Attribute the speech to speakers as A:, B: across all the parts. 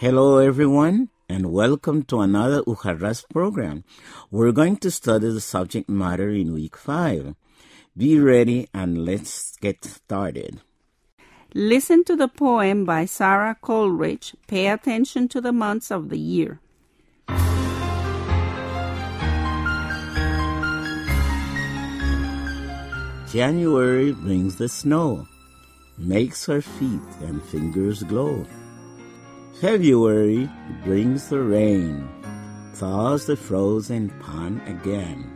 A: Hello, everyone, and welcome to another Ujarras program. We're going to study the subject matter in week five. Be ready and let's get started.
B: Listen to the poem by Sara Coleridge. Pay attention to the months of the year.
A: January brings the snow, makes her feet and fingers glow. February brings the rain, thaws the frozen pond again.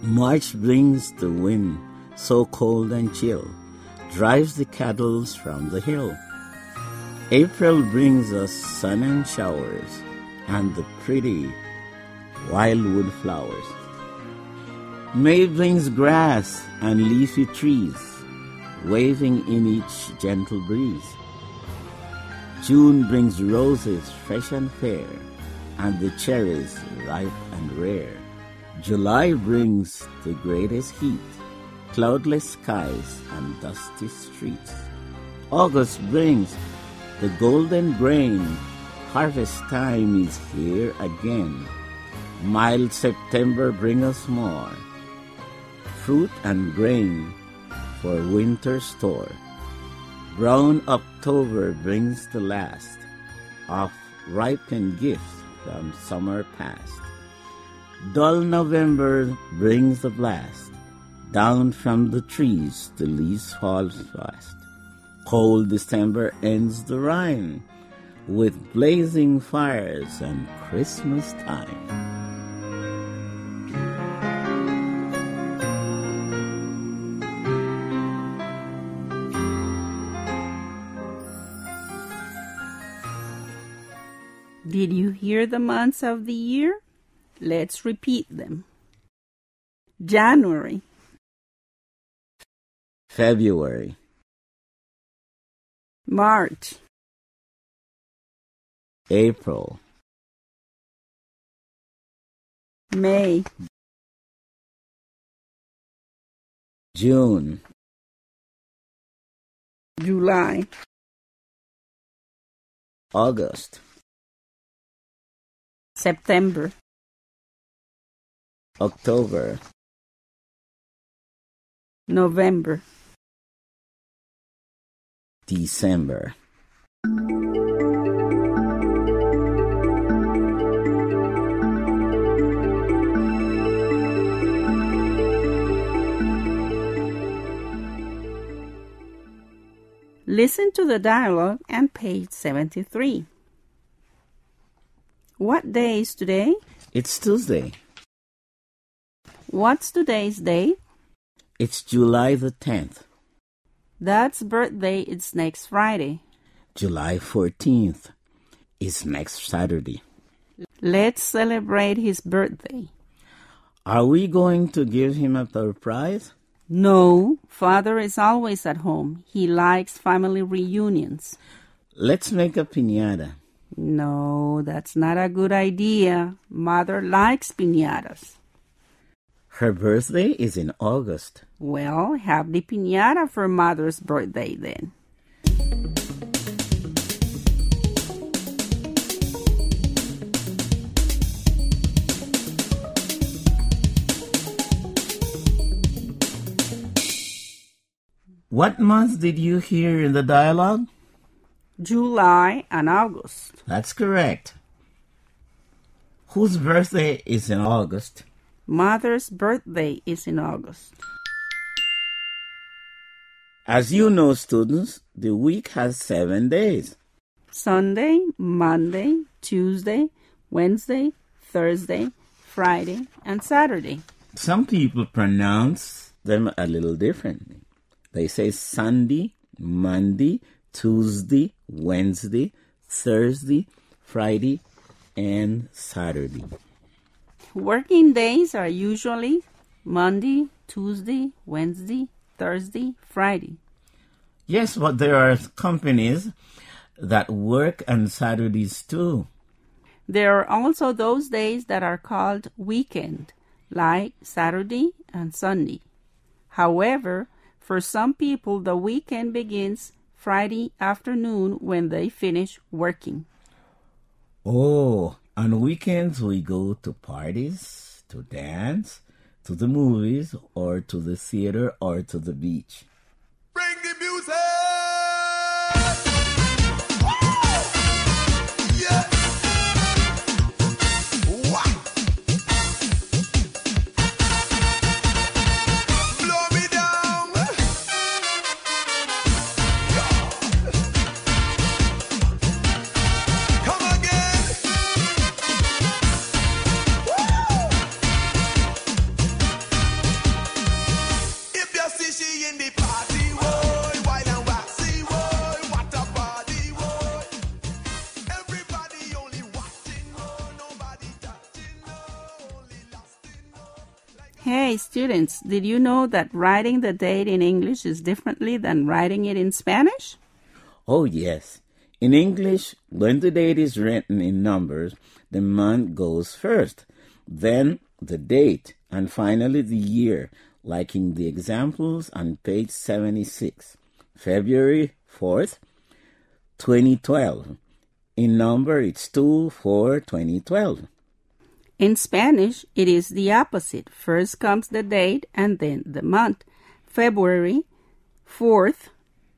A: March brings the wind, so cold and chill, drives the cattle from the hill. April brings us sun and showers, and the pretty wildwood flowers. May brings grass and leafy trees, waving in each gentle breeze. June brings roses fresh and fair, and the cherries ripe and rare. July brings the greatest heat, cloudless skies and dusty streets. August brings the golden grain, harvest time is here again. Mild September bring us more, fruit and grain for winter store. Brown October brings the last of ripened gifts from summer past. Dull November brings the blast. Down from the trees the leaves fall fast. Cold December ends the rhyme with blazing fires and Christmas time.
B: Did you hear the months of the year? Let's repeat them. January,
A: February,
B: March,
A: April,
B: May,
A: June,
B: July,
A: August,
B: September,
A: October,
B: November.
A: December.
B: Listen to the dialogue on page 73. What day is today?
A: It's Tuesday.
B: What's today's day?
A: It's July the 10th.
B: Dad's birthday is next Friday.
A: July 14th is next Saturday.
B: Let's celebrate his birthday.
A: Are we going to give him a surprise?
B: No, father is always at home. He likes family reunions.
A: Let's make a piñata.
B: No, that's not a good idea. Mother likes piñatas.
A: Her birthday is in August.
B: Well, have the piñata for mother's birthday then.
A: What month did you hear in the dialogue?
B: July and August.
A: That's correct. Whose birthday is in August?
B: Mother's birthday is in August.
A: As you know, students, the week has seven days.
B: Sunday, Monday, Tuesday, Wednesday, Thursday, Friday, and Saturday.
A: Some people pronounce them a little differently. They say Sunday, Monday, Tuesday, Wednesday, Thursday, Friday, and Saturday.
B: Working days are usually Monday, Tuesday, Wednesday, Thursday, Friday.
A: Yes, but there are companies that work on Saturdays too.
B: There are also those days that are called weekend, like Saturday and Sunday. However, for some people, the weekend begins Friday afternoon when they finish working.
A: Oh, on weekends we go to parties, to dance, to the movies, or to the theater, or to the beach.
B: Hey, students, did you know that writing the date in English is differently than writing it in Spanish?
A: Oh, yes. In English, when the date is written in numbers, the month goes first, then the date, and finally the year, like in the examples on page 76. February 4th, 2012. In number, it's 2 4 2012.
B: In Spanish, it is the opposite. First comes the date and then the month. February 4th,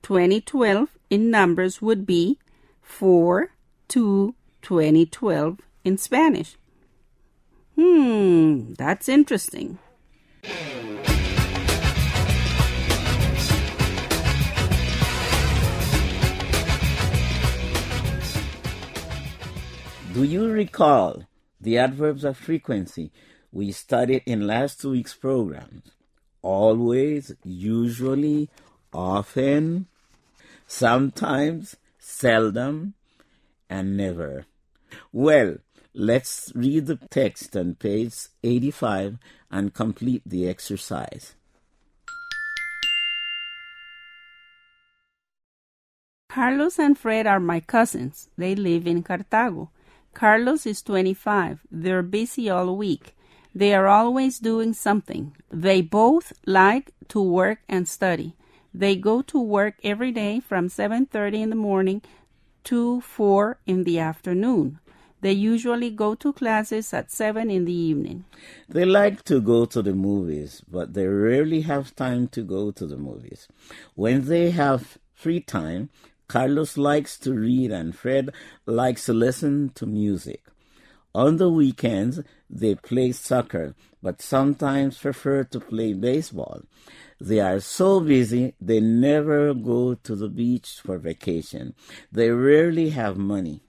B: 2012 in numbers would be 4 2 2012 in Spanish. Hmm, that's interesting.
A: Do you recall the adverbs of frequency we studied in last two week's programs? Always, usually, often, sometimes, seldom, and never. Well, let's read the text on page 85 and complete the exercise.
B: Carlos and Fred are my cousins. They live in Cartago. Carlos is 25. They're busy all week. They are always doing something. They both like to work and study. They go to work every day from 7:30 in the morning to 4 in the afternoon. They usually go to classes at 7 in the evening.
A: They like to go to the movies, but they rarely have time to go to the movies. When they have free time, Carlos likes to read and Fred likes to listen to music. On the weekends, they play soccer, but sometimes prefer to play baseball. They are so busy, they never go to the beach for vacation. They rarely have money.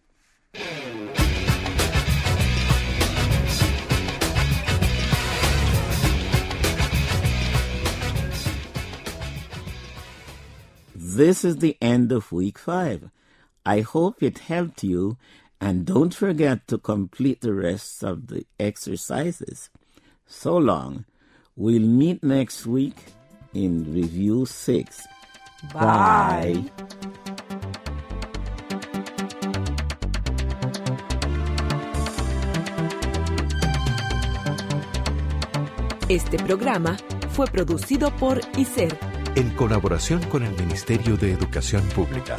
A: This is the end of week five. I hope it helped you, and don't forget to complete the rest of the exercises. So long. We'll meet next week in review six. Bye.
C: Este programa fue producido por ICER,
D: En colaboración con el Ministerio de Educación Pública.